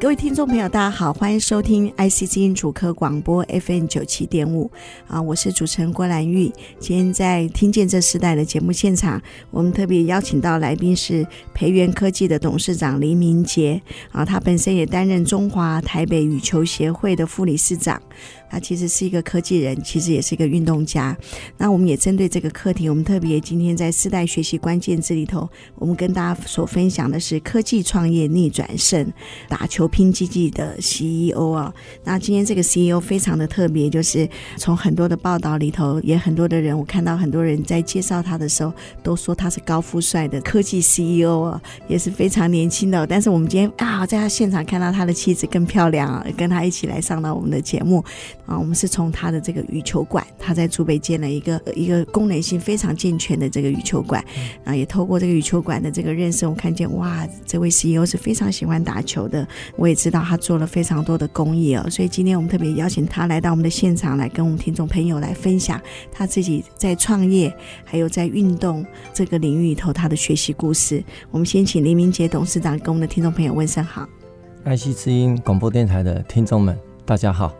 各位听众朋友，大家好，欢迎收听 IC 基因主科广播 FM 九七点五啊，我是主持人郭兰玉。今天在听见这时代的节目现场，我们特别邀请到来宾是培元科技的董事长林明杰啊，他本身也担任中华台北羽球协会的副理事长。他其实是一个科技人，其实也是一个运动家。那我们也针对这个课题，我们特别今天在世代学习关键字里头，我们跟大家所分享的是科技创业逆转胜，打球拼经济的 CEO 啊。那今天这个 CEO 非常的特别，就是从很多的报道里头，也很多的人，我看到很多人在介绍他的时候，都说他是高富帅的科技 CEO 啊，也是非常年轻的。但是我们今天啊，在他现场看到他的妻子更漂亮啊，跟他一起来上到我们的节目。啊，我们是从他的这个羽球馆，他在竹北建了一个一个功能性非常健全的这个羽球馆，啊，也透过这个羽球馆的这个认识，我看见哇，这位 CEO 是非常喜欢打球的。我也知道他做了非常多的公益哦，所以今天我们特别邀请他来到我们的现场，来跟我们听众朋友来分享他自己在创业还有在运动这个领域里头他的学习故事。我们先请黎明杰董事长跟我们的听众朋友问声好。爱惜之音广播电台的听众们。大家好，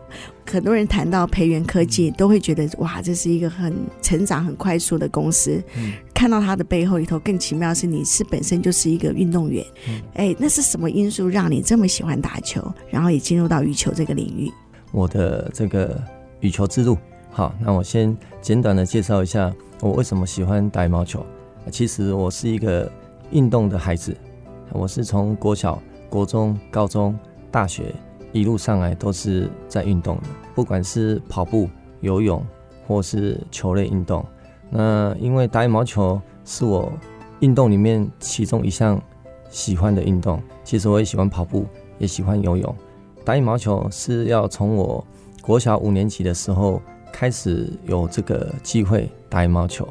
很多人谈到培元科技，都会觉得哇，这是一个很成长很快速的公司。嗯，看到它的背后里头，更奇妙的是你是本身就是一个运动员。嗯，哎，那是什么因素让你这么喜欢打球，然后也进入到羽球这个领域？我的这个羽球之路，好，那我先简短的介绍一下我为什么喜欢打羽毛球。其实我是一个运动的孩子，我是从国小、国中、高中、大学。一路上来都是在运动的，不管是跑步、游泳，或是球类运动。那因为打羽毛球是我运动里面其中一项喜欢的运动。其实我也喜欢跑步，也喜欢游泳。打羽毛球是要从我国小五年级的时候开始有这个机会打羽毛球。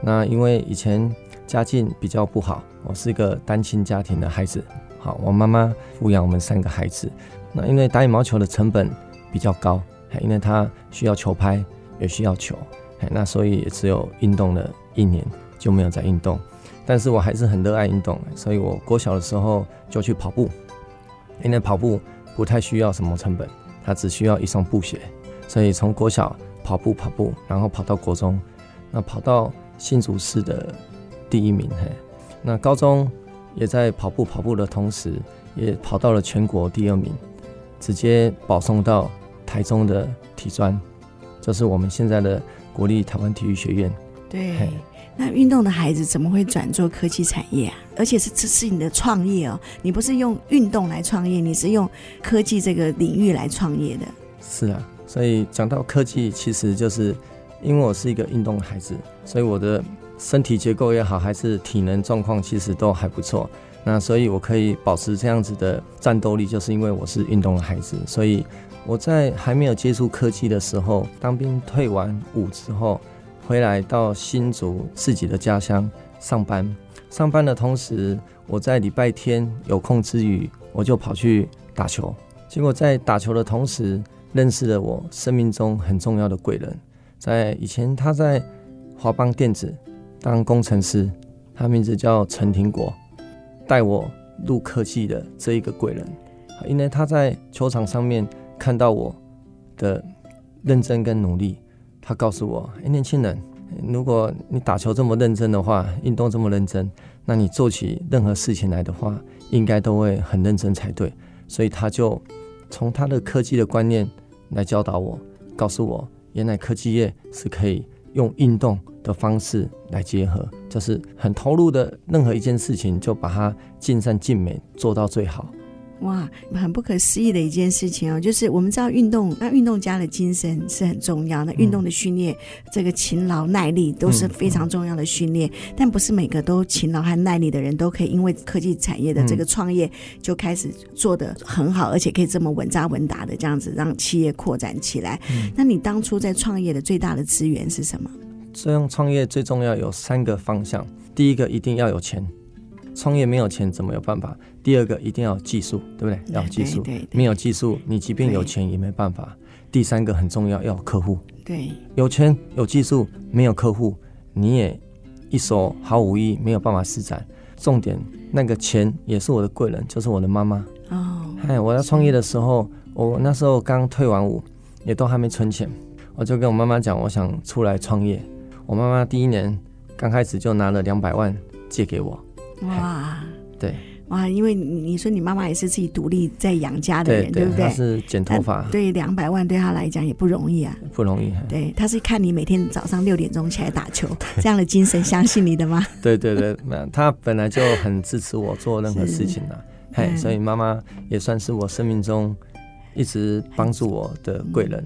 那因为以前家境比较不好，我是一个单亲家庭的孩子。好，我妈妈抚养我们三个孩子。那因为打羽毛球的成本比较高，因为它需要球拍，也需要球，那所以也只有运动了一年就没有再运动。但是我还是很热爱运动，所以我国小的时候就去跑步，因为跑步不太需要什么成本，它只需要一双布鞋，所以从国小跑步跑步，然后跑到国中，那跑到新竹市的第一名，嘿，那高中也在跑步跑步的同时，也跑到了全国第二名。直接保送到台中的体专，这是我们现在的国立台湾体育学院。对，那运动的孩子怎么会转做科技产业啊？而且是这是你的创业哦，你不是用运动来创业，你是用科技这个领域来创业的。是啊，所以讲到科技，其实就是因为我是一个运动的孩子，所以我的身体结构也好，还是体能状况，其实都还不错。那所以，我可以保持这样子的战斗力，就是因为我是运动的孩子。所以我在还没有接触科技的时候，当兵退完伍之后，回来到新竹自己的家乡上班。上班的同时，我在礼拜天有空之余，我就跑去打球。结果在打球的同时，认识了我生命中很重要的贵人。在以前，他在华邦电子当工程师，他名字叫陈廷国。带我入科技的这一个贵人，因为他在球场上面看到我的认真跟努力，他告诉我：“哎，年轻人，如果你打球这么认真的话，运动这么认真，那你做起任何事情来的话，应该都会很认真才对。”所以他就从他的科技的观念来教导我，告诉我，原来科技业是可以用运动的方式来结合。就是很投入的任何一件事情，就把它尽善尽美做到最好。哇，很不可思议的一件事情哦！就是我们知道运动，那运动家的精神是很重要的，运动的训练，这个勤劳耐力都是非常重要的训练。但不是每个都勤劳和耐力的人都可以，因为科技产业的这个创业就开始做得很好，而且可以这么稳扎稳打的这样子让企业扩展起来。那你当初在创业的最大的资源是什么？这样创业最重要有三个方向，第一个一定要有钱，创业没有钱怎么有办法？第二个一定要有技术，对不对？要有技术，没有技术，你即便有钱也没办法。第三个很重要，要有客户。对，有钱有技术，没有客户，你也一手好武艺，没有办法施展。重点，那个钱也是我的贵人，就是我的妈妈。哦，哎，我要创业的时候，我那时候刚退完伍，也都还没存钱，我就跟我妈妈讲，我想出来创业。我妈妈第一年刚开始就拿了两百万借给我。哇，对。哇，因为你你说你妈妈也是自己独立在养家的人，对，不对？她是剪头发，对，两百万对她来讲也不容易啊，不容易。对，她是看你每天早上六点钟起来打球，这样的精神相信你的吗？对 对对，那她本来就很支持我做任何事情的，嘿，嗯、所以妈妈也算是我生命中一直帮助我的贵人，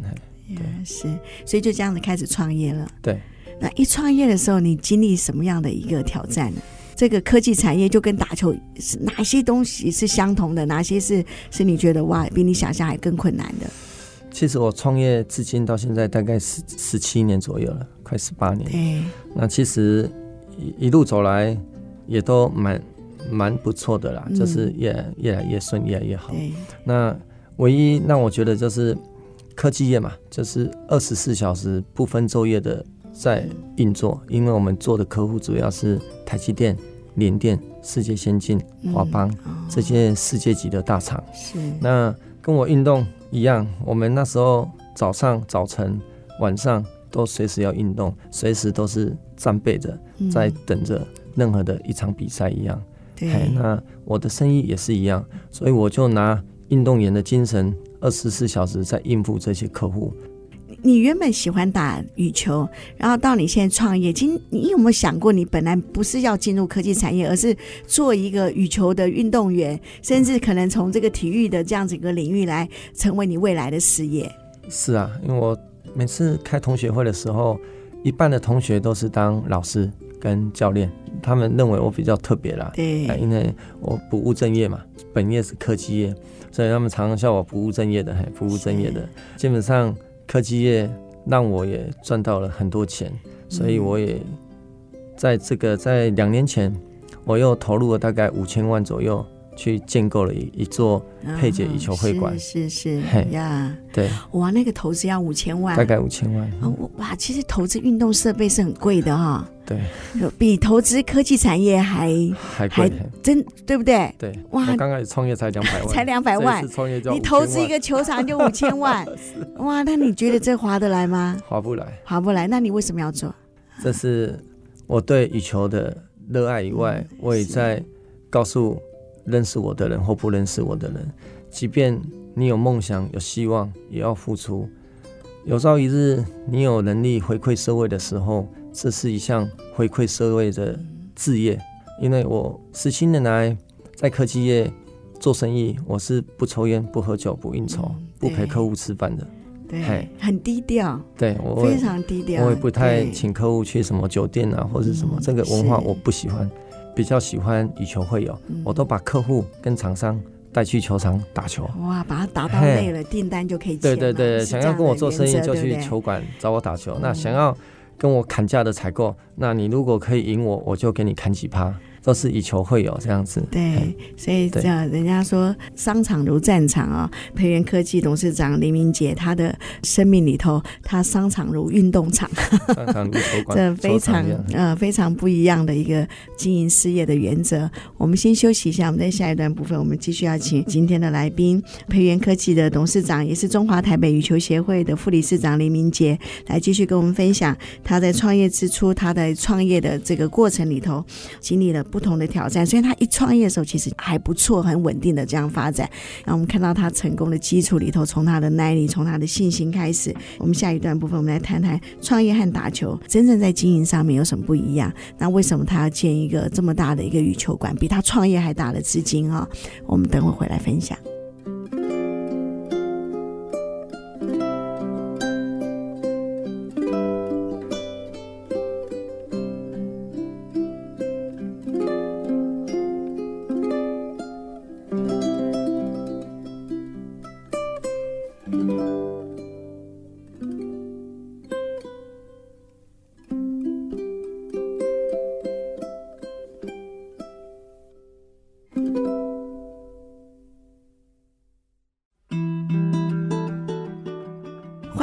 嗯、对，是，所以就这样子开始创业了。对，那一创业的时候，你经历什么样的一个挑战呢？这个科技产业就跟打球是哪些东西是相同的？哪些是是你觉得哇，比你想象还更困难的？其实我创业至今到现在大概十十七年左右了，快十八年。对，那其实一一路走来也都蛮蛮不错的啦，嗯、就是越越来越顺，越来越好。对，那唯一让我觉得就是科技业嘛，就是二十四小时不分昼夜的。在运作，因为我们做的客户主要是台积电、联电、世界先进、华邦、这些世界级的大厂。是，那跟我运动一样，我们那时候早上、早晨、晚上都随时要运动，随时都是战备着，在等着任何的一场比赛一样。嗯、对，那我的生意也是一样，所以我就拿运动员的精神，二十四小时在应付这些客户。你原本喜欢打羽球，然后到你现在创业，今你有没有想过，你本来不是要进入科技产业，而是做一个羽球的运动员，甚至可能从这个体育的这样子一个领域来成为你未来的事业？是啊，因为我每次开同学会的时候，一半的同学都是当老师跟教练，他们认为我比较特别啦。对，因为我不务正业嘛，本业是科技业，所以他们常常笑我不务正业的，嘿，不务正业的，基本上。科技业让我也赚到了很多钱，所以我也在这个在两年前，我又投入了大概五千万左右，去建构了一一座佩姐羽球会馆。哦，是是是嘿呀，对，哇，那个投资要五千万，大概五千万。哦，哇，其实投资运动设备是很贵的哈。对，比投资科技产业还还贵，真对不对？对，哇，我刚开始创业才两百万，才两百万，你投资一个球场就五千万，哇，那你觉得这划得来吗？划不来，划不来。那你为什么要做？这是我对羽球的热爱以外，嗯、我也在告诉认识我的人或不认识我的人，即便你有梦想、有希望，也要付出。有朝一日你有能力回馈社会的时候。这是一项回馈社会的志业，因为我十七年来在科技业做生意，我是不抽烟、不喝酒、不应酬、嗯、不陪客户吃饭的，对，很低调，对我非常低调，我也不太请客户去什么酒店啊，或者什么、嗯、这个文化我不喜欢，比较喜欢以球会友，嗯、我都把客户跟厂商带去球场打球，哇，把他打到累了，订单就可以对对对，想要跟我做生意就去球馆找我打球，对对那想要。跟我砍价的采购，那你如果可以赢我，我就给你砍几趴。都是以球会友这样子，对，所以这样人家说商场如战场啊。培元科技董事长林明杰，他的生命里头，他商场如运动场，商场如球馆，这非常呃非常不一样的一个经营事业的原则。我们先休息一下，我们在下一段部分，我们继续要请今天的来宾，培元科技的董事长，也是中华台北羽球协会的副理事长林明杰，来继续跟我们分享他在创业之初，他在创业的这个过程里头经历了。不同的挑战，所以他一创业的时候其实还不错，很稳定的这样发展。然后我们看到他成功的基础里头，从他的耐力，从他的信心开始。我们下一段部分，我们来谈谈创业和打球真正在经营上面有什么不一样？那为什么他要建一个这么大的一个羽球馆，比他创业还大的资金啊？我们等会回来分享。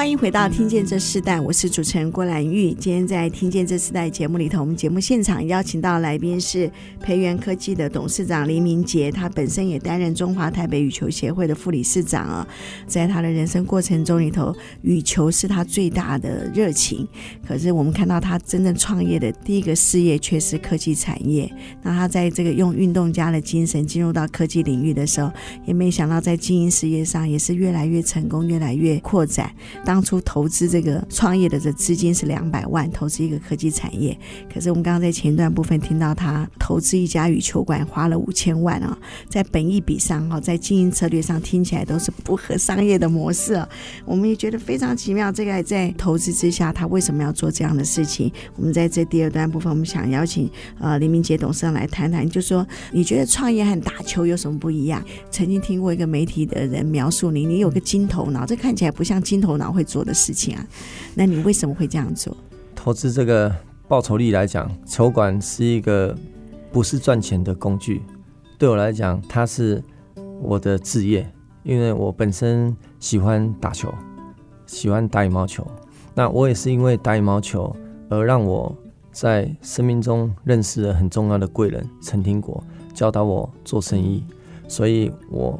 欢迎回到《听见这世代》，我是主持人郭兰玉。今天在《听见这世代》节目里头，我们节目现场邀请到来宾是培元科技的董事长黎明杰，他本身也担任中华台北羽球协会的副理事长啊。在他的人生过程中里头，羽球是他最大的热情。可是我们看到他真正创业的第一个事业却是科技产业。那他在这个用运动家的精神进入到科技领域的时候，也没想到在经营事业上也是越来越成功，越来越扩展。当当初投资这个创业的这资金是两百万，投资一个科技产业。可是我们刚刚在前段部分听到他投资一家羽球馆花了五千万啊，在本意比上哈，在经营策略上听起来都是不合商业的模式啊。我们也觉得非常奇妙，这个在投资之下，他为什么要做这样的事情？我们在这第二段部分，我们想邀请呃黎明杰董事长来谈谈，就说你觉得创业和打球有什么不一样？曾经听过一个媒体的人描述你，你有个金头脑，这看起来不像金头脑会做的事情啊，那你为什么会这样做？投资这个报酬率来讲，球馆是一个不是赚钱的工具。对我来讲，它是我的职业，因为我本身喜欢打球，喜欢打羽毛球。那我也是因为打羽毛球而让我在生命中认识了很重要的贵人陈廷国，教导我做生意。所以我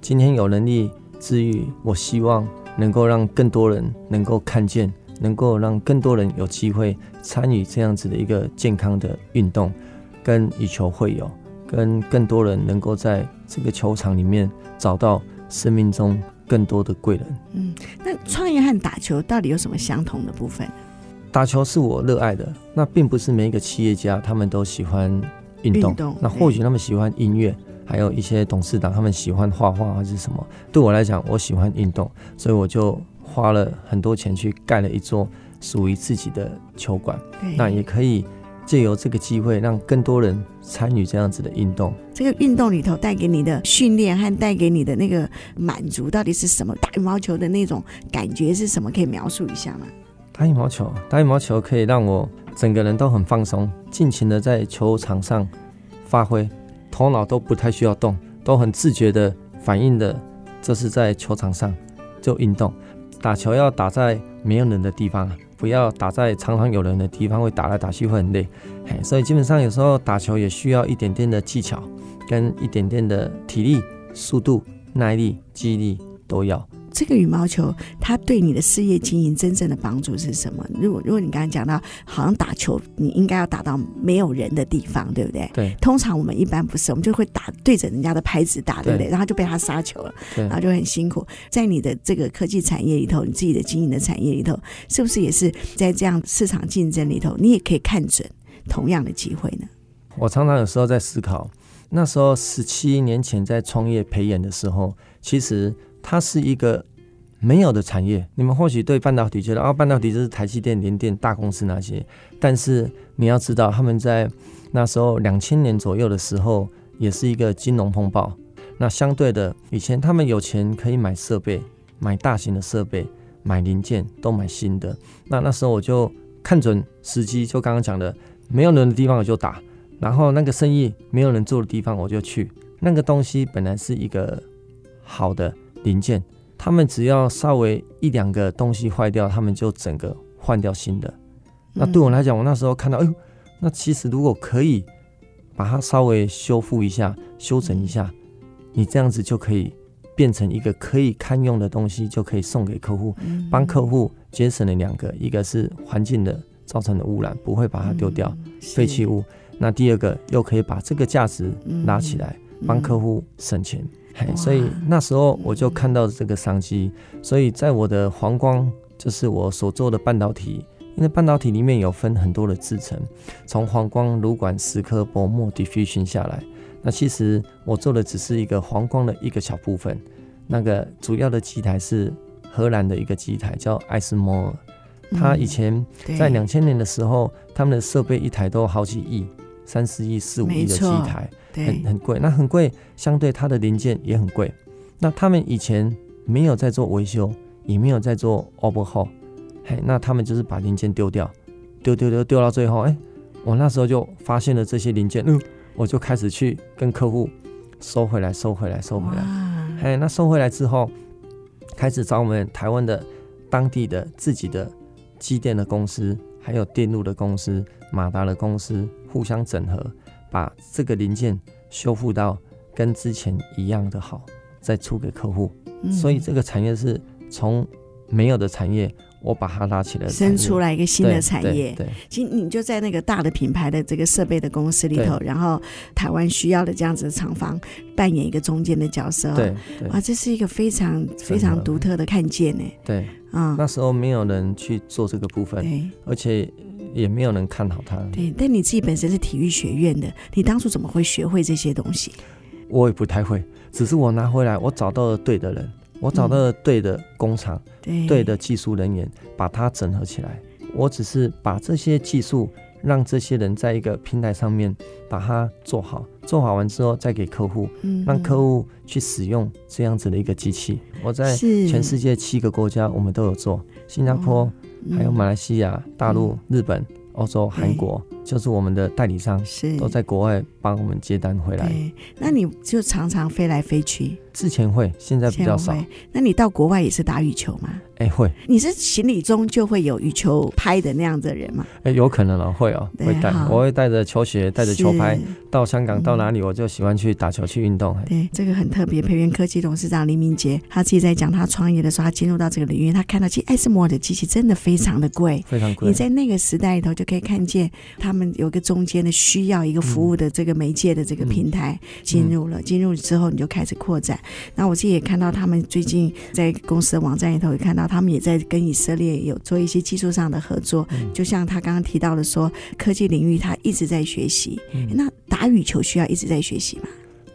今天有能力治愈，我希望。能够让更多人能够看见，能够让更多人有机会参与这样子的一个健康的运动，跟以球会友，跟更多人能够在这个球场里面找到生命中更多的贵人。嗯，那创业和打球到底有什么相同的部分？打球是我热爱的，那并不是每一个企业家他们都喜欢运动，运动，那或许他们喜欢音乐。还有一些董事长，他们喜欢画画还是什么？对我来讲，我喜欢运动，所以我就花了很多钱去盖了一座属于自己的球馆。那也可以借由这个机会，让更多人参与这样子的运动。这个运动里头带给你的训练和带给你的那个满足到底是什么？打羽毛球的那种感觉是什么？可以描述一下吗？打羽毛球，打羽毛球可以让我整个人都很放松，尽情的在球场上发挥。头脑都不太需要动，都很自觉的反应的，这是在球场上就运动。打球要打在没有人的地方，不要打在常常有人的地方，会打来打去会很累。嘿，所以基本上有时候打球也需要一点点的技巧，跟一点点的体力、速度、耐力、记忆力都要。这个羽毛球，它对你的事业经营真正的帮助是什么？如果如果你刚刚讲到，好像打球，你应该要打到没有人的地方，对不对？对。通常我们一般不是，我们就会打对着人家的拍子打，对不对？对，然后就被他杀球了，然后就很辛苦。在你的这个科技产业里头，你自己的经营的产业里头，是不是也是在这样市场竞争里头，你也可以看准同样的机会呢？我常常有时候在思考，那时候十七年前在创业培演的时候，其实。它是一个没有的产业。你们或许对半导体觉得啊，半导体就是台积电、联电大公司那些。但是你要知道，他们在那时候两千年左右的时候，也是一个金融风暴。那相对的，以前他们有钱可以买设备，买大型的设备，买零件都买新的。那那时候我就看准时机，就刚刚讲的，没有人的地方我就打，然后那个生意没有人做的地方我就去。那个东西本来是一个好的。零件，他们只要稍微一两个东西坏掉，他们就整个换掉新的。那对我来讲，我那时候看到，哎呦，那其实如果可以把它稍微修复一下、修整一下，你这样子就可以变成一个可以堪用的东西，就可以送给客户，帮客户节省了两个，一个是环境的造成的污染，不会把它丢掉废弃物。那第二个又可以把这个价值拿起来，帮客户省钱。所以那时候我就看到这个商机，所以在我的黄光，就是我所做的半导体，因为半导体里面有分很多的制程，从黄光、炉管、蚀刻、薄膜、diffusion 下来，那其实我做的只是一个黄光的一个小部分，那个主要的机台是荷兰的一个机台叫艾斯摩尔，他以前在两千年的时候，他们的设备一台都好几亿。三四亿、四五亿的机台，很很贵。那很贵，相对它的零件也很贵。那他们以前没有在做维修，也没有在做 overhaul，嘿，那他们就是把零件丢掉，丢丢丢丢到最后，哎、欸，我那时候就发现了这些零件，嗯，我就开始去跟客户收回来，收回来，收回来。哎，那收回来之后，开始找我们台湾的当地的自己的机电的公司，还有电路的公司、马达的公司互相整合，把这个零件修复到跟之前一样的好，再出给客户。嗯、所以这个产业是从没有的产业。我把它拉起来，生出来一个新的产业。对，对，其实你就在那个大的品牌的这个设备的公司里头，然后台湾需要的这样子的厂房扮演一个中间的角色。对，对啊，这是一个非常非常独特的看见呢。对，啊、嗯，那时候没有人去做这个部分，对，而且也没有人看好他。对，但你自己本身是体育学院的，你当初怎么会学会这些东西？我也不太会，只是我拿回来，我找到了对的人。我找到了对的工厂，嗯、对，对的技术人员，把它整合起来。我只是把这些技术让这些人在一个平台上面把它做好，做好完之后再给客户，嗯、让客户去使用这样子的一个机器。我在全世界七个国家我们都有做，新加坡，嗯、还有马来西亚、大陆、嗯、日本、欧洲、韩国。就是我们的代理商是都在国外帮我们接单回来。那你就常常飞来飞去？之前会，现在比较少。那你到国外也是打羽球吗？哎、欸，会。你是行李中就会有羽球拍的那样的人吗？哎、欸，有可能哦，会哦，会带。我会带着球鞋，带着球拍到香港，到哪里我就喜欢去打球去运动。对，这个很特别。培元科技董事长林明杰他自己在讲他创业的时候，他进入到这个领域，他看到其实艾斯摩尔的机器真的非常的贵，非常贵。你在那个时代里头就可以看见他。他们有一个中间的需要，一个服务的这个媒介的这个平台进入了，进入之后你就开始扩展。那我自己也看到他们最近在公司的网站里头也看到，他们也在跟以色列有做一些技术上的合作。就像他刚刚提到的说，科技领域他一直在学习。那打羽球需要一直在学习吗？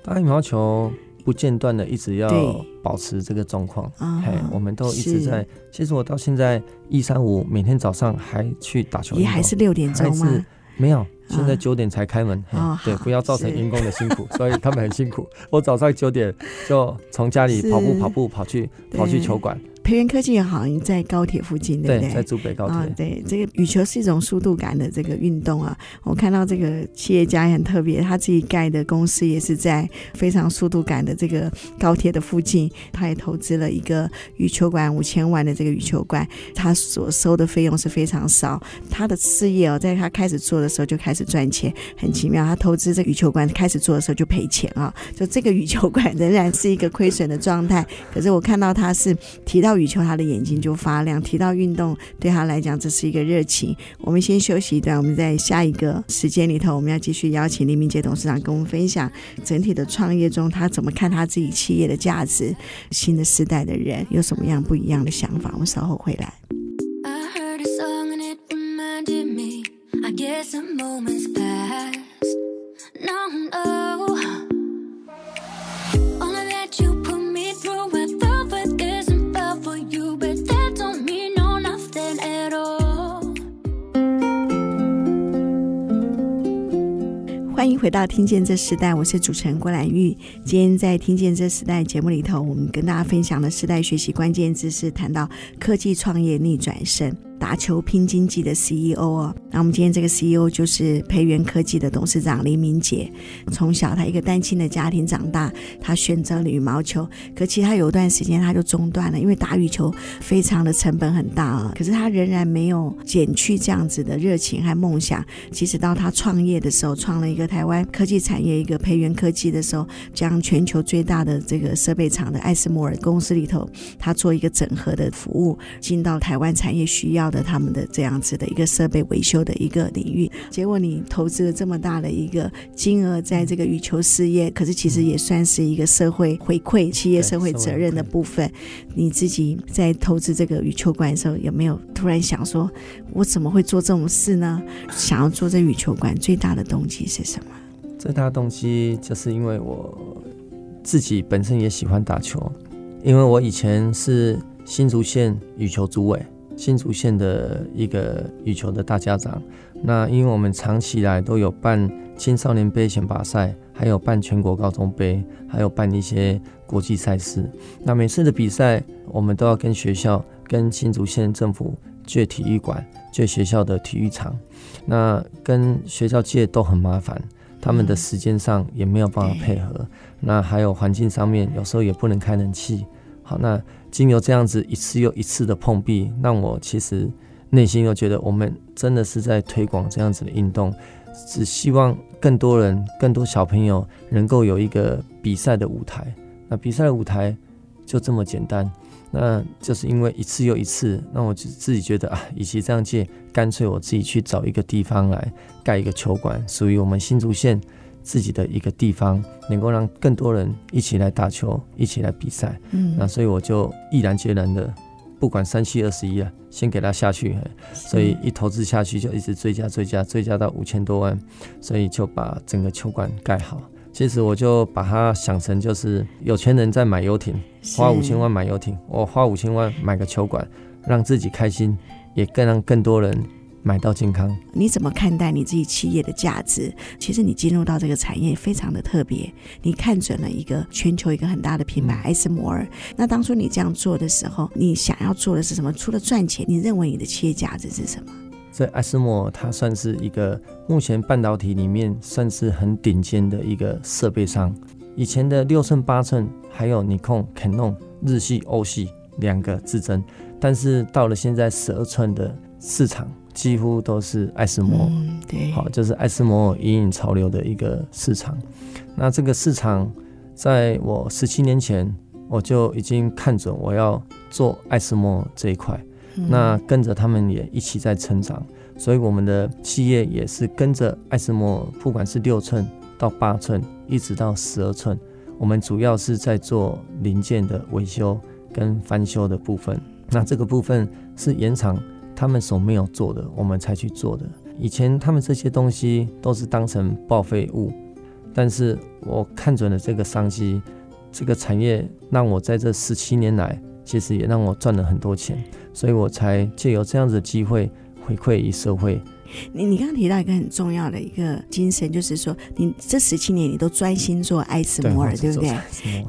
打羽毛球不间断的一直要保持这个状况。嘿，我们都一直在。其实我到现在一三五每天早上还去打球，也还是六点钟吗？没有，现在九点才开门。哦、对，不要造成员工的辛苦，所以他们很辛苦。我早上九点就从家里跑步跑步跑去跑去球馆。培元科技也好你在高铁附近，对不对？对，在竹北高铁。啊，对，这个羽球是一种速度感的这个运动啊。我看到这个企业家也很特别，他自己盖的公司也是在非常速度感的这个高铁的附近。他也投资了一个羽球馆，五千万的这个羽球馆，他所收的费用是非常少。他的事业哦，在他开始做的时候就开始赚钱，很奇妙。他投资这个羽球馆开始做的时候就赔钱啊，就这个羽球馆仍然是一个亏损的状态。可是我看到他是提到。羽球，他的眼睛就发亮。提到运动，对他来讲，这是一个热情。我们先休息一段，我们在下一个时间里头，我们要继续邀请黎明杰董事长跟我们分享整体的创业中，他怎么看他自己企业的价值。新的时代的人有什么样不一样的想法？我们稍后回来。欢回到《听见这时代》，我是主持人郭兰玉。今天在《听见这时代》节目里头，我们跟大家分享的时代学习关键字是谈到科技创业逆转胜。打球拼经济的 CEO 哦，那我们今天这个 CEO 就是培元科技的董事长林明杰。从小他一个单亲的家庭长大，他选择了羽毛球，可其他有一段时间他就中断了，因为打羽球非常的成本很大啊。可是他仍然没有减去这样子的热情和梦想。其实到他创业的时候，创了一个台湾科技产业一个培元科技的时候，将全球最大的这个设备厂的艾斯摩尔公司里头，他做一个整合的服务，进到台湾产业需要的他们的这样子的一个设备维修的一个领域，结果你投资了这么大的一个金额在这个羽球事业，可是其实也算是一个社会回馈、企业社会责任的部分。你自己在投资这个羽球馆的时候，有没有突然想说，我怎么会做这种事呢？想要做这羽球馆最大的动机是什么？最大的动机就是因为我自己本身也喜欢打球，因为我以前是新竹县羽球主委。新竹县的一个羽球的大家长，那因为我们长期以来都有办青少年杯选拔赛，还有办全国高中杯，还有办一些国际赛事。那每次的比赛，我们都要跟学校、跟新竹县政府借体育馆、借学校的体育场。那跟学校借都很麻烦，他们的时间上也没有办法配合。那还有环境上面，有时候也不能开冷气。好，那经由这样子一次又一次的碰壁，让我其实内心又觉得我们真的是在推广这样子的运动，只希望更多人、更多小朋友能够有一个比赛的舞台。那比赛的舞台就这么简单。那就是因为一次又一次，那我就自己觉得啊，与其这样借，干脆我自己去找一个地方来盖一个球馆，属于我们新竹县自己的一个地方，能够让更多人一起来打球，一起来比赛。嗯，那所以我就毅然决然的，不管三七二十一啊，先给他下去。所以一投资下去就一直追加追加追加到五千多万，所以就把整个球馆盖好。其实我就把它想成就是有钱人在买游艇，花五千万买游艇，我花五千万买个球馆，让自己开心，也更让更多人买到健康。你怎么看待你自己企业的价值？其实你进入到这个产业非常的特别，你看准了一个全球一个很大的品牌艾斯摩尔。那当初你这样做的时候，你想要做的是什么？除了赚钱，你认为你的企业价值是什么？在艾斯摩，它算是一个目前半导体里面算是很顶尖的一个设备商。以前的六寸、八寸，还有尼康、Canon、日系、欧系两个之争，但是到了现在十二寸的市场，几乎都是爱斯摩。嗯，对，好，就是爱斯摩引领潮流的一个市场。那这个市场，在我十七年前，我就已经看准我要做爱斯摩这一块。那跟着他们也一起在成长，所以我们的企业也是跟着爱斯摩尔，不管是六寸到八寸，一直到十二寸，我们主要是在做零件的维修跟翻修的部分。那这个部分是原厂他们所没有做的，我们才去做的。以前他们这些东西都是当成报废物，但是我看准了这个商机，这个产业让我在这十七年来。其实也让我赚了很多钱，所以我才借由这样子的机会回馈于社会。你你刚刚提到一个很重要的一个精神，就是说你这十七年你都专心做艾斯摩尔，对不对？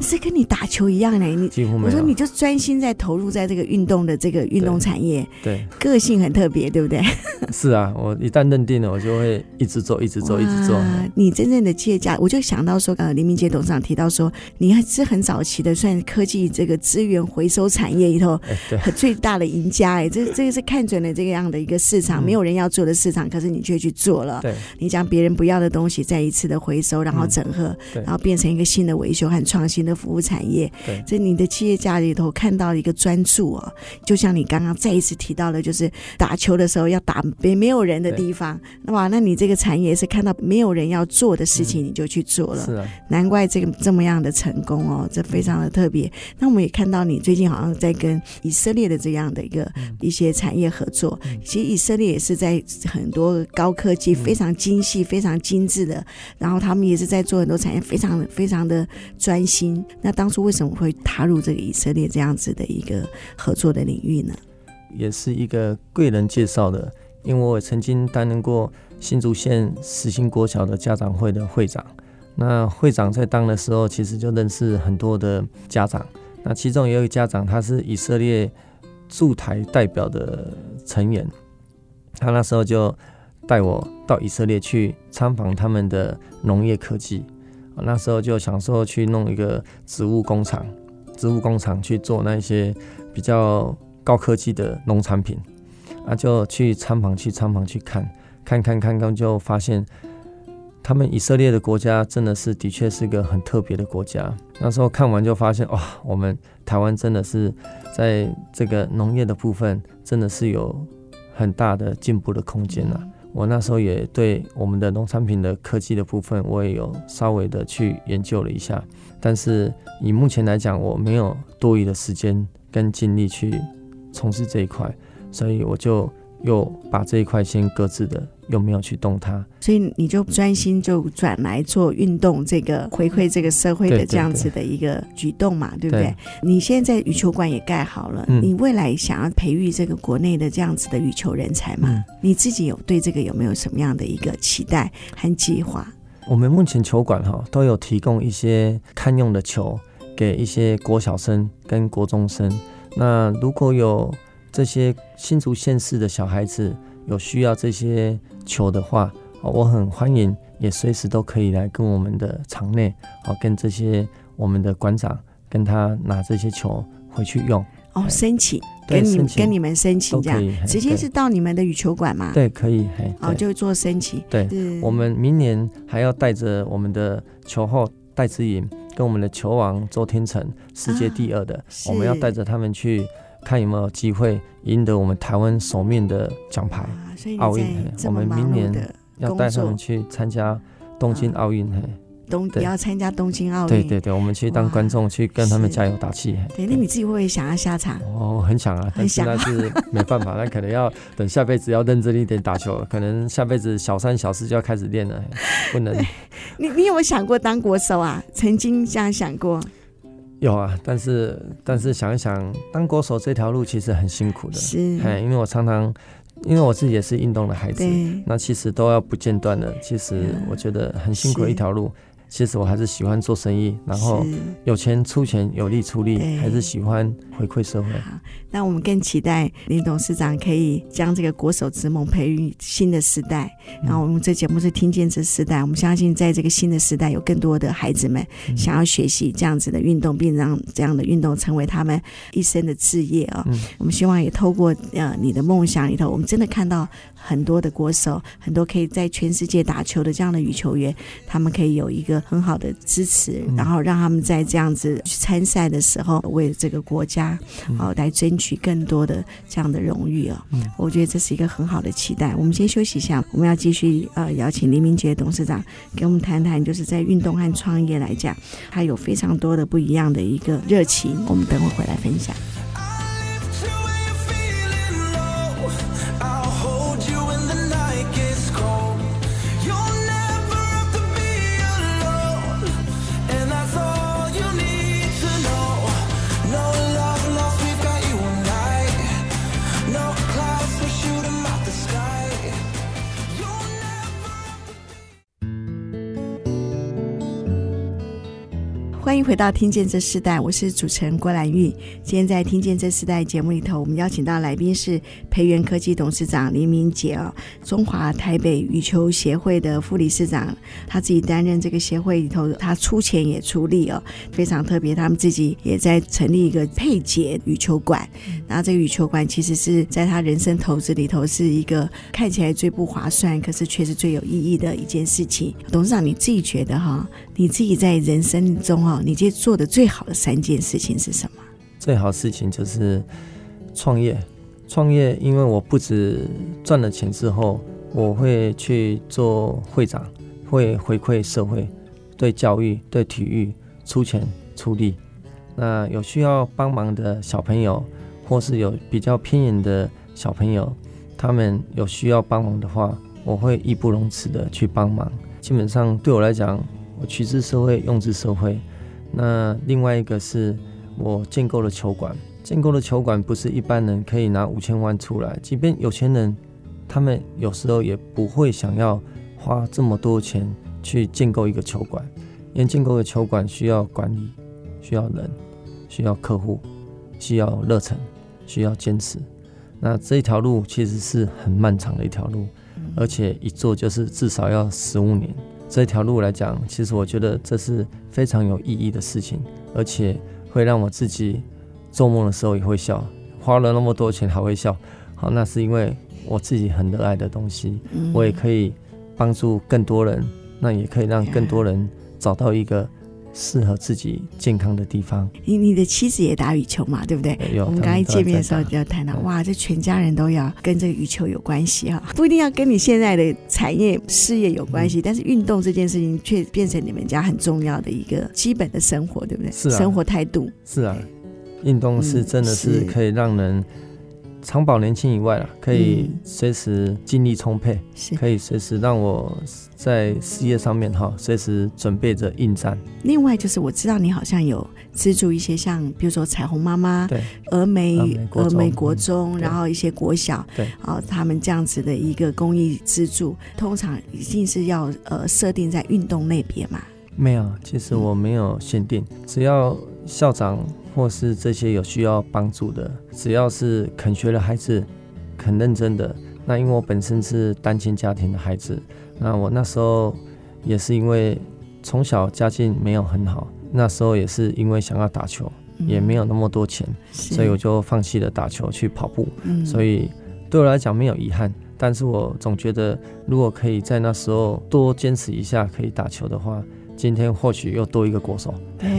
是跟你打球一样的，你几乎没有。我说你就专心在投入在这个运动的这个运动产业，对，个性很特别，对不对？是啊，我一旦认定了，我就会一直做，一直做，一直做。你真正的企业家，我就想到说，呃，林明杰董事长提到说，你还是很早期的，算科技这个资源回收产业里头，对，最大的赢家。哎，这这个是看准了这个样的一个市场，没有人要做的市场。市场，可是你却去做了。对，你将别人不要的东西再一次的回收，然后整合，嗯、然后变成一个新的维修和创新的服务产业。对，这你的企业家里头看到一个专注哦，就像你刚刚再一次提到的，就是打球的时候要打没没有人的地方。那哇，那你这个产业是看到没有人要做的事情，你就去做了。是啊，难怪这个这么样的成功哦，这非常的特别。那我们也看到你最近好像在跟以色列的这样的一个一些产业合作。其实以色列也是在。很多高科技非常精细、非常精致的，然后他们也是在做很多产业，非常非常的专心。那当初为什么会踏入这个以色列这样子的一个合作的领域呢？也是一个贵人介绍的，因为我曾经担任过新竹县实心国小的家长会的会长。那会长在当的时候，其实就认识很多的家长。那其中有一个家长，他是以色列驻台代表的成员。他那时候就带我到以色列去参访他们的农业科技，那时候就想说去弄一个植物工厂，植物工厂去做那些比较高科技的农产品，啊，就去参访去参访去看，看看看看就发现，他们以色列的国家真的是的确是个很特别的国家。那时候看完就发现，哇，我们台湾真的是在这个农业的部分真的是有。很大的进步的空间了。我那时候也对我们的农产品的科技的部分，我也有稍微的去研究了一下。但是以目前来讲，我没有多余的时间跟精力去从事这一块，所以我就又把这一块先搁置的。又没有去动它？所以你就专心就转来做运动，这个回馈这个社会的这样子的一个举动嘛，对，不对？你现在羽球馆也盖好了，嗯，你未来想要培育这个国内的这样子的羽球人才嘛？嗯，你自己有对这个有没有什么样的一个期待和计划？我们目前球馆哈都有提供一些堪用的球给一些国小生跟国中生。那如果有这些新竹县市的小孩子有需要这些。球的话，我很欢迎，也随时都可以来跟我们的场内，好跟这些我们的馆长跟他拿这些球回去用。哦，申请，跟你跟你们申请这样，直接是到你们的羽球馆嘛？对，可以。哦，就做申请。对，我们明年还要带着我们的球后戴志颖跟我们的球王周天成，世界第二的，我们要带着他们去看有没有机会赢得我们台湾首面的奖牌。奥运，我们明年要带他们去参加东京奥运。东也要参加东京奥运，对对对，我们去当观众，去跟他们加油打气。对，那你自己会不会想要下场？哦，很想啊，但是那是没办法，那可能要等下辈子要认真一点打球，可能下辈子小三小四就要开始练了，不能。你你有没有想过当国手啊？曾经这样想过？有啊，但是但是想一想，当歌手这条路其实很辛苦的，是，因为我常常。因为我自己也是运动的孩子，那其实都要不间断的。其实我觉得很辛苦的一条路。其实我还是喜欢做生意，然后有钱出钱，有力出力，还是喜欢回馈社会。好，那我们更期待林董事长可以将这个国手之梦培育新的时代。然后我们这节目是听见这时代，我们相信在这个新的时代，有更多的孩子们想要学习这样子的运动，并让这样的运动成为他们一生的志业啊。我们希望也透过呃你的梦想里头，我们真的看到很多的国手，很多可以在全世界打球的这样的羽球员，他们可以有一个。很好的支持，然后让他们在这样子去参赛的时候，为这个国家哦来争取更多的这样的荣誉啊！我觉得这是一个很好的期待。我们先休息一下，我们要继续呃邀请黎明杰董事长给我们谈谈，就是在运动和创业来讲，他有非常多的不一样的一个热情。我们等会回来分享。迎回到《听见这世代》，我是主持人郭兰玉。今天在《听见这世代》节目里头，我们邀请到来宾是培元科技董事长林明杰哦，中华台北羽球协会的副理事长，他自己担任这个协会里头，他出钱也出力哦，非常特别。他们自己也在成立一个佩杰羽球馆，然后这个羽球馆其实是在他人生投资里头是一个看起来最不划算，可是却是最有意义的一件事情。董事长，你自己觉得哈？你自己在人生中哦，你觉得做的最好的三件事情是什么？最好事情就是创业。创业，因为我不止赚了钱之后，我会去做会长，会回馈社会，对教育、对体育出钱出力。那有需要帮忙的小朋友，或是有比较偏远的小朋友，他们有需要帮忙的话，我会义不容辞的去帮忙。基本上对我来讲。我取之社会，用之社会。那另外一个是我建构了球馆，建构的球馆不是一般人可以拿五千万出来，即便有钱人，他们有时候也不会想要花这么多钱去建构一个球馆，因为建构的球馆需要管理，需要人，需要客户，需要热忱，需要坚持。那这一条路其实是很漫长的一条路，而且一做就是至少要十五年。这条路来讲，其实我觉得这是非常有意义的事情，而且会让我自己做梦的时候也会笑，花了那么多钱还会笑。好，那是因为我自己很热爱的东西，我也可以帮助更多人，那也可以让更多人找到一个。适合自己健康的地方。你你的妻子也打羽球嘛，对不对？我们刚一见面的时候就要谈到，哇，这全家人都要跟这个羽球有关系哈，不一定要跟你现在的产业事业有关系，嗯、但是运动这件事情却变成你们家很重要的一个基本的生活，对不对？是啊。生活态度。是啊，运动是真的是可以让人。长保年轻以外啊，可以随时精力充沛，嗯、可以随时让我在事业上面哈，随时准备着应战。另外就是我知道你好像有资助一些像比如说彩虹妈妈、对，峨眉峨眉国中，然后一些国小，对，啊，他们这样子的一个公益资助，通常一定是要呃设定在运动类别嘛？没有，其实我没有限定，嗯、只要校长。或是这些有需要帮助的，只要是肯学的孩子，肯认真的。那因为我本身是单亲家庭的孩子，那我那时候也是因为从小家境没有很好，那时候也是因为想要打球，也没有那么多钱，所以我就放弃了打球去跑步。所以对我来讲没有遗憾，但是我总觉得如果可以在那时候多坚持一下，可以打球的话，今天或许又多一个国手，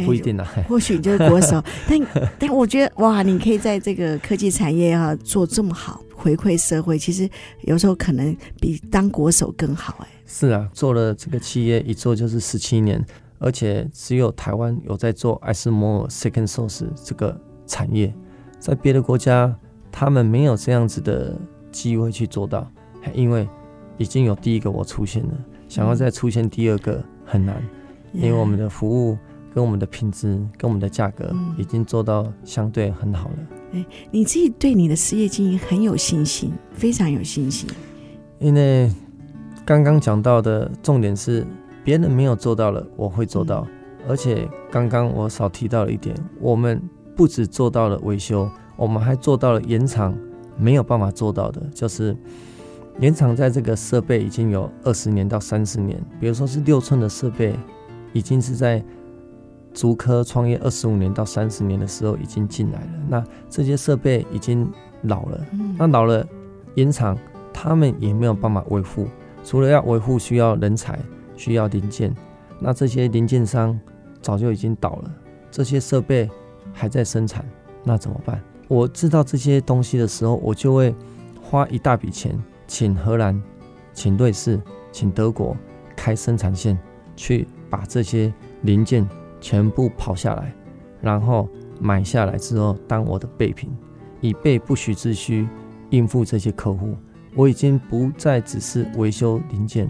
不一定啦。或许你就是国手，但但我觉得哇，你可以在这个科技产业啊做这么好，回馈社会，其实有时候可能比当国手更好哎。是啊，做了这个企业一做就是十七年。而且只有台湾有在做艾斯摩尔 Second Source 这个产业，在别的国家他们没有这样子的机会去做到，因为已经有第一个我出现了，想要再出现第二个很难，因为我们的服务跟我们的品质跟我们的价格已经做到相对很好了。哎，你自己对你的事业经营很有信心，非常有信心，因为刚刚讲到的重点是。别人没有做到了，我会做到。而且刚刚我少提到了一点，我们不只做到了维修，我们还做到了延长没有办法做到的，就是延长在这个设备已经有二十年到三十年，比如说是六寸的设备，已经是在竹科创业二十五年到三十年的时候已经进来了。那这些设备已经老了，那老了，原厂他们也没有办法维护，除了要维护，需要人才。需要零件，那这些零件商早就已经倒了，这些设备还在生产，那怎么办？我知道这些东西的时候，我就会花一大笔钱，请荷兰、请瑞士、请德国开生产线，去把这些零件全部跑下来，然后买下来之后当我的备品，以备不时之需，应付这些客户。我已经不再只是维修零件。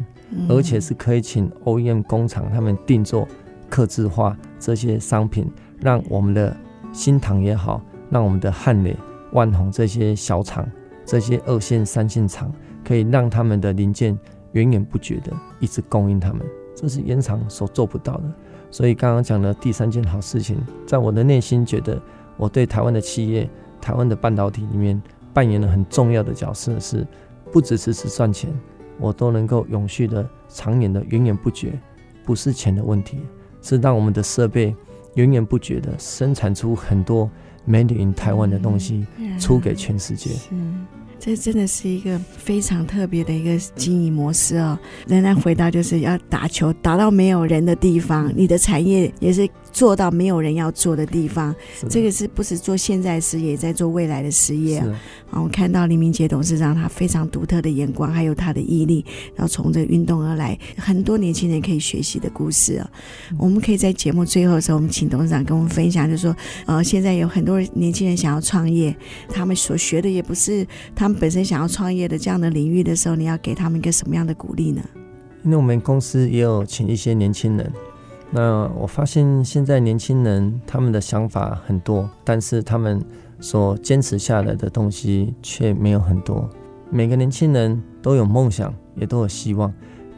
而且是可以请 OEM 工厂他们定做、刻制化这些商品，让我们的新唐也好，让我们的汉磊、万宏这些小厂、这些二线、三线厂，可以让他们的零件源源不绝的一直供应他们，这是原厂所做不到的。所以刚刚讲的第三件好事情，在我的内心觉得，我对台湾的企业、台湾的半导体里面扮演了很重要的角色，是不只是是赚钱。我都能够永续的、长年的、源源不绝，不是钱的问题，是让我们的设备源源不绝的生产出很多 Made in Taiwan 的东西，出给全世界。嗯这真的是一个非常特别的一个经营模式哦。仍然回到就是要打球打到没有人的地方，你的产业也是做到没有人要做的地方。这个是不是做现在事业，也在做未来的事业啊？啊，我看到黎明杰董事长他非常独特的眼光，还有他的毅力，然后从这运动而来，很多年轻人可以学习的故事啊。我们可以在节目最后的时候，我们请董事长跟我们分享，就是说，呃，现在有很多年轻人想要创业，他们所学的也不是他们。本身想要创业的这样的领域的时候，你要给他们一个什么样的鼓励呢？因为我们公司也有请一些年轻人，那我发现现在年轻人他们的想法很多，但是他们所坚持下来的东西却没有很多。每个年轻人都有梦想，也都有希望，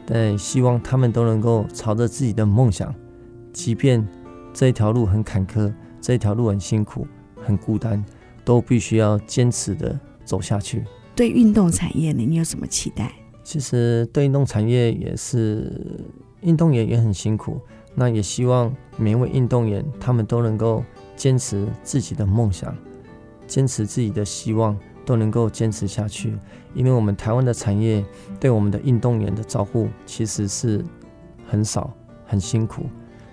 但希望他们都能够朝着自己的梦想，即便这一条路很坎坷，这一条路很辛苦、很孤单，都必须要坚持的。走下去。对运动产业呢，你有什么期待？其实对运动产业也是，运动员也很辛苦。那也希望每一位运动员，他们都能够坚持自己的梦想，坚持自己的希望，都能够坚持下去。因为我们台湾的产业对我们的运动员的照顾其实是很少，很辛苦。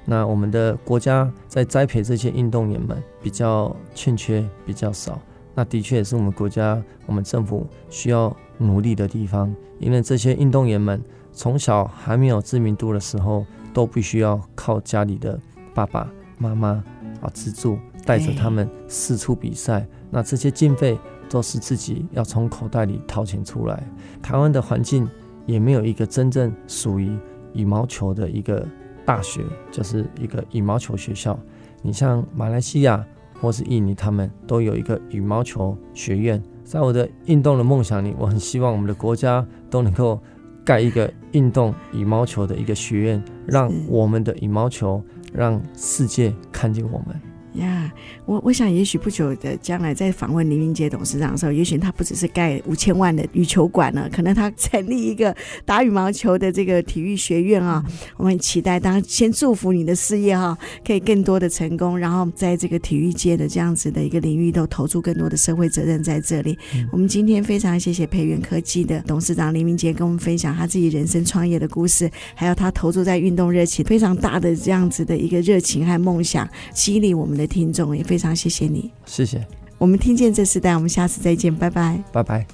那我们的国家在栽培这些运动员们比较欠缺，比较少。那的确也是我们国家、我们政府需要努力的地方，因为这些运动员们从小还没有知名度的时候，都必须要靠家里的爸爸妈妈啊资助，带着他们四处比赛。那这些经费都是自己要从口袋里掏钱出来。台湾的环境也没有一个真正属于羽毛球的一个大学，就是一个羽毛球学校。你像马来西亚。或是印尼，他们都有一个羽毛球学院。在我的运动的梦想里，我很希望我们的国家都能够盖一个运动羽毛球的一个学院，让我们的羽毛球让世界看见我们。呀，我我想，也许不久的将来，在访问林明杰董事长的时候，也许他不只是盖五千万的羽球馆了，可能他成立一个打羽毛球的这个体育学院啊。我们很期待，当然先祝福你的事业哈，可以更多的成功，然后在这个体育界的这样子的一个领域，都投注更多的社会责任在这里。我们今天非常谢谢培元科技的董事长林明杰跟我们分享他自己人生创业的故事，还有他投注在运动热情非常大的这样子的一个热情和梦想，激励我们的听众也非常谢谢你，谢谢。我们听见这时代，我们下次再见，拜拜，拜拜。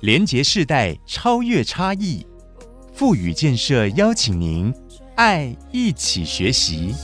连接世代，超越差异，富予建设邀请您，爱一起学习。